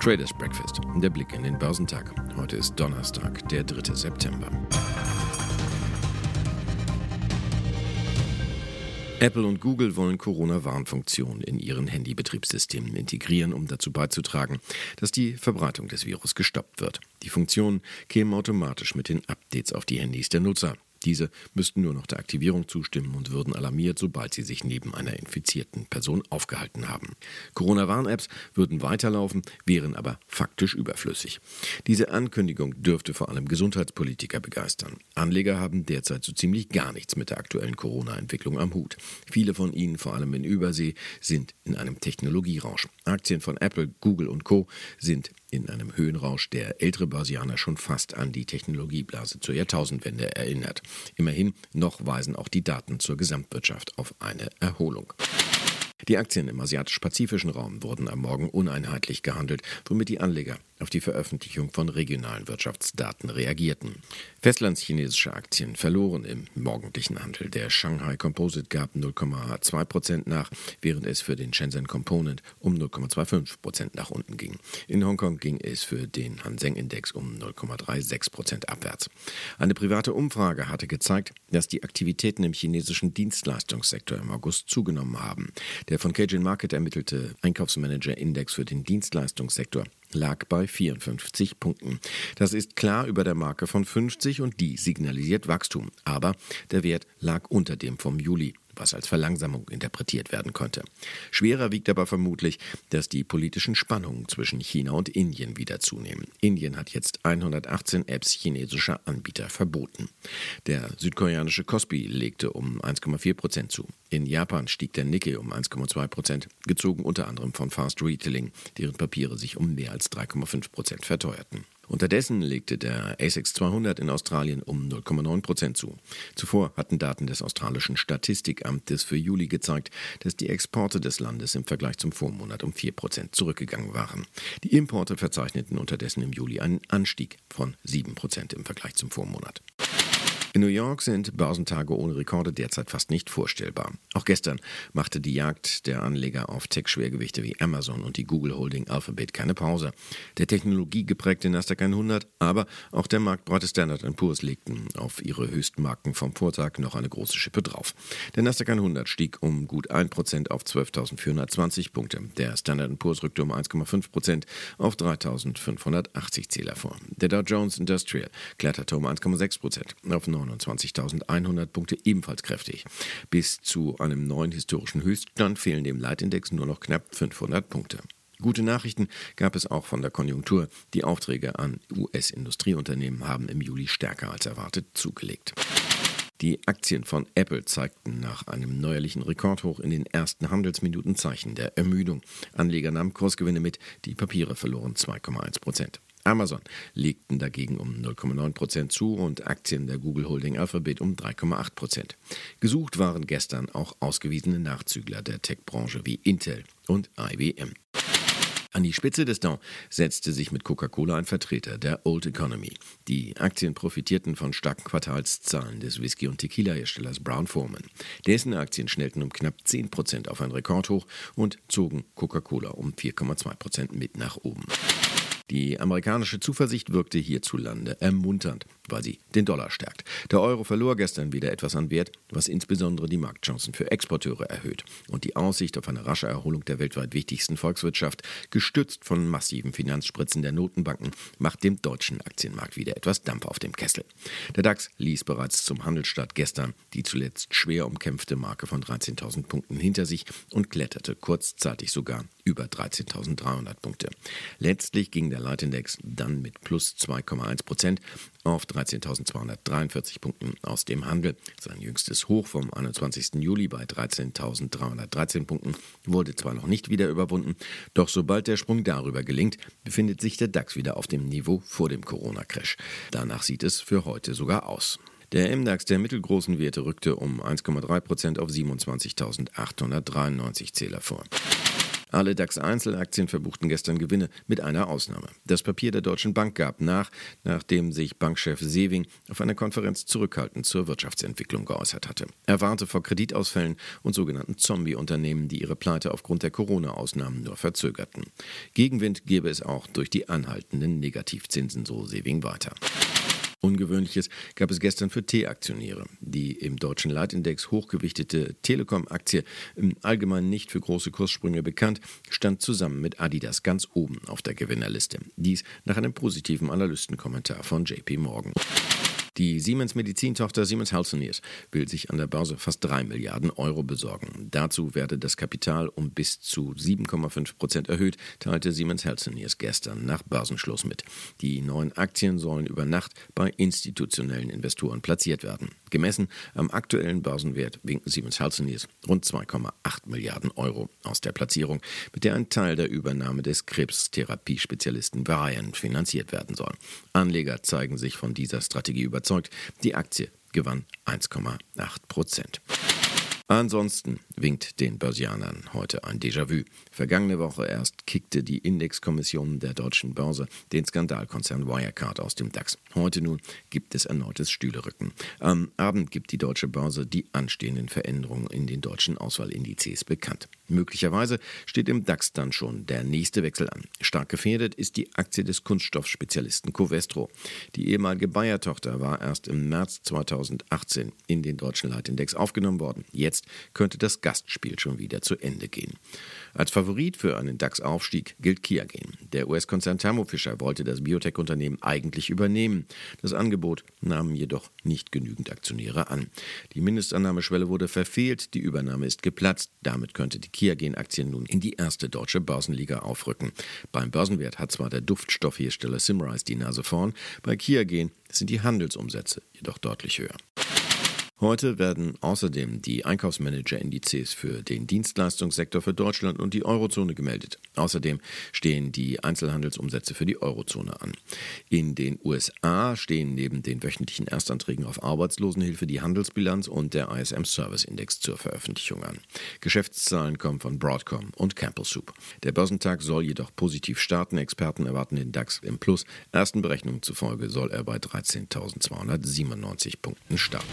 Traders Breakfast, der Blick in den Börsentag. Heute ist Donnerstag, der 3. September. Apple und Google wollen Corona-Warnfunktionen in ihren Handybetriebssystemen integrieren, um dazu beizutragen, dass die Verbreitung des Virus gestoppt wird. Die Funktionen kämen automatisch mit den Updates auf die Handys der Nutzer. Diese müssten nur noch der Aktivierung zustimmen und würden alarmiert, sobald sie sich neben einer infizierten Person aufgehalten haben. Corona-Warn-Apps würden weiterlaufen, wären aber faktisch überflüssig. Diese Ankündigung dürfte vor allem Gesundheitspolitiker begeistern. Anleger haben derzeit so ziemlich gar nichts mit der aktuellen Corona-Entwicklung am Hut. Viele von ihnen, vor allem in Übersee, sind in einem Technologierausch. Aktien von Apple, Google und Co. sind in einem Höhenrausch, der ältere Börsianer schon fast an die Technologieblase zur Jahrtausendwende erinnert. Immerhin, noch weisen auch die Daten zur Gesamtwirtschaft auf eine Erholung. Die Aktien im asiatisch-pazifischen Raum wurden am Morgen uneinheitlich gehandelt, womit die Anleger auf die Veröffentlichung von regionalen Wirtschaftsdaten reagierten. Festlandschinesische Aktien verloren im morgendlichen Handel. Der Shanghai Composite gab 0,2 Prozent nach, während es für den Shenzhen Component um 0,25 Prozent nach unten ging. In Hongkong ging es für den Hang Index um 0,36 Prozent abwärts. Eine private Umfrage hatte gezeigt, dass die Aktivitäten im chinesischen Dienstleistungssektor im August zugenommen haben. Der von Cajun Market ermittelte Einkaufsmanager-Index für den Dienstleistungssektor lag bei 54 Punkten. Das ist klar über der Marke von 50 und die signalisiert Wachstum. Aber der Wert lag unter dem vom Juli was als Verlangsamung interpretiert werden konnte. Schwerer wiegt aber vermutlich, dass die politischen Spannungen zwischen China und Indien wieder zunehmen. Indien hat jetzt 118 Apps chinesischer Anbieter verboten. Der südkoreanische Kospi legte um 1,4 Prozent zu. In Japan stieg der Nikkei um 1,2 Prozent, gezogen unter anderem von Fast Retailing, deren Papiere sich um mehr als 3,5 Prozent verteuerten. Unterdessen legte der ASX 200 in Australien um 0,9 Prozent zu. Zuvor hatten Daten des australischen Statistikamtes für Juli gezeigt, dass die Exporte des Landes im Vergleich zum Vormonat um 4 Prozent zurückgegangen waren. Die Importe verzeichneten unterdessen im Juli einen Anstieg von 7 Prozent im Vergleich zum Vormonat. In New York sind Börsentage ohne Rekorde derzeit fast nicht vorstellbar. Auch gestern machte die Jagd der Anleger auf Tech-Schwergewichte wie Amazon und die Google Holding Alphabet keine Pause. Der technologiegeprägte Nasdaq 100, aber auch der marktbreite Standard Poor's legten auf ihre Höchstmarken vom Vortag noch eine große Schippe drauf. Der Nasdaq 100 stieg um gut 1% auf 12.420 Punkte. Der Standard Poor's rückte um 1,5% auf 3.580 Zähler vor. Der Dow Jones Industrial kletterte um 1,6% auf 29.100 Punkte ebenfalls kräftig. Bis zu einem neuen historischen Höchststand fehlen dem Leitindex nur noch knapp 500 Punkte. Gute Nachrichten gab es auch von der Konjunktur. Die Aufträge an US-Industrieunternehmen haben im Juli stärker als erwartet zugelegt. Die Aktien von Apple zeigten nach einem neuerlichen Rekordhoch in den ersten Handelsminuten Zeichen der Ermüdung. Anleger nahmen Kursgewinne mit, die Papiere verloren 2,1 Prozent. Amazon legten dagegen um 0,9 Prozent zu und Aktien der Google Holding Alphabet um 3,8 Prozent. Gesucht waren gestern auch ausgewiesene Nachzügler der Tech-Branche wie Intel und IBM. An die Spitze des Dow setzte sich mit Coca-Cola ein Vertreter der Old Economy. Die Aktien profitierten von starken Quartalszahlen des Whisky- und Tequila-Herstellers Brown Forman. Dessen Aktien schnellten um knapp 10 Prozent auf ein Rekordhoch und zogen Coca-Cola um 4,2 Prozent mit nach oben. Die amerikanische Zuversicht wirkte hierzulande ermunternd, weil sie den Dollar stärkt. Der Euro verlor gestern wieder etwas an Wert, was insbesondere die Marktchancen für Exporteure erhöht. Und die Aussicht auf eine rasche Erholung der weltweit wichtigsten Volkswirtschaft, gestützt von massiven Finanzspritzen der Notenbanken, macht dem deutschen Aktienmarkt wieder etwas Dampf auf dem Kessel. Der DAX ließ bereits zum Handelsstart gestern die zuletzt schwer umkämpfte Marke von 13.000 Punkten hinter sich und kletterte kurzzeitig sogar über 13.300 Punkte. Letztlich ging der Leitindex dann mit plus 2,1 Prozent auf 13.243 Punkten aus dem Handel. Sein jüngstes Hoch vom 21. Juli bei 13.313 Punkten wurde zwar noch nicht wieder überwunden, doch sobald der Sprung darüber gelingt, befindet sich der DAX wieder auf dem Niveau vor dem Corona-Crash. Danach sieht es für heute sogar aus. Der MDAX der mittelgroßen Werte rückte um 1,3 Prozent auf 27.893 Zähler vor. Alle DAX-Einzelaktien verbuchten gestern Gewinne, mit einer Ausnahme. Das Papier der Deutschen Bank gab nach, nachdem sich Bankchef Sewing auf einer Konferenz zurückhaltend zur Wirtschaftsentwicklung geäußert hatte. Er warnte vor Kreditausfällen und sogenannten Zombie-Unternehmen, die ihre Pleite aufgrund der Corona-Ausnahmen nur verzögerten. Gegenwind gebe es auch durch die anhaltenden Negativzinsen, so Sewing weiter. Ungewöhnliches gab es gestern für T-Aktionäre. Die im deutschen Leitindex hochgewichtete Telekom-Aktie, im Allgemeinen nicht für große Kurssprünge bekannt, stand zusammen mit Adidas ganz oben auf der Gewinnerliste. Dies nach einem positiven Analystenkommentar von JP Morgan. Die Siemens Medizintochter Siemens Healthineers will sich an der Börse fast 3 Milliarden Euro besorgen. Dazu werde das Kapital um bis zu 7,5 Prozent erhöht, teilte Siemens Healthineers gestern nach Börsenschluss mit. Die neuen Aktien sollen über Nacht bei institutionellen Investoren platziert werden. Gemessen am aktuellen Börsenwert winken Siemens Healthineers rund 2,8 Milliarden Euro aus der Platzierung, mit der ein Teil der Übernahme des Krebstherapiespezialisten Varian finanziert werden soll. Anleger zeigen sich von dieser Strategie über überzeugt. Die Aktie gewann 1,8 Prozent. Ansonsten winkt den Börsianern heute ein Déjà-vu. Vergangene Woche erst kickte die Indexkommission der deutschen Börse den Skandalkonzern Wirecard aus dem DAX. Heute nun gibt es erneutes Stühlerücken. Am Abend gibt die deutsche Börse die anstehenden Veränderungen in den deutschen Auswahlindizes bekannt. Möglicherweise steht im DAX dann schon der nächste Wechsel an. Stark gefährdet ist die Aktie des Kunststoffspezialisten Covestro. Die ehemalige Bayer-Tochter war erst im März 2018 in den deutschen Leitindex aufgenommen worden. Jetzt Jetzt könnte das Gastspiel schon wieder zu Ende gehen. Als Favorit für einen DAX-Aufstieg gilt Kiagen. Der US-Konzern Thermo Fisher wollte das Biotech-Unternehmen eigentlich übernehmen. Das Angebot nahmen jedoch nicht genügend Aktionäre an. Die Mindestannahmeschwelle wurde verfehlt, die Übernahme ist geplatzt. Damit könnte die Kiagen-Aktie nun in die erste deutsche Börsenliga aufrücken. Beim Börsenwert hat zwar der Duftstoffhersteller Simrise die Nase vorn, bei Kiagen sind die Handelsumsätze jedoch deutlich höher. Heute werden außerdem die Einkaufsmanager-Indizes für den Dienstleistungssektor für Deutschland und die Eurozone gemeldet. Außerdem stehen die Einzelhandelsumsätze für die Eurozone an. In den USA stehen neben den wöchentlichen Erstanträgen auf Arbeitslosenhilfe die Handelsbilanz und der ISM Service Index zur Veröffentlichung an. Geschäftszahlen kommen von Broadcom und Campbell Soup. Der Börsentag soll jedoch positiv starten. Experten erwarten den DAX im Plus. Ersten Berechnungen zufolge soll er bei 13.297 Punkten starten.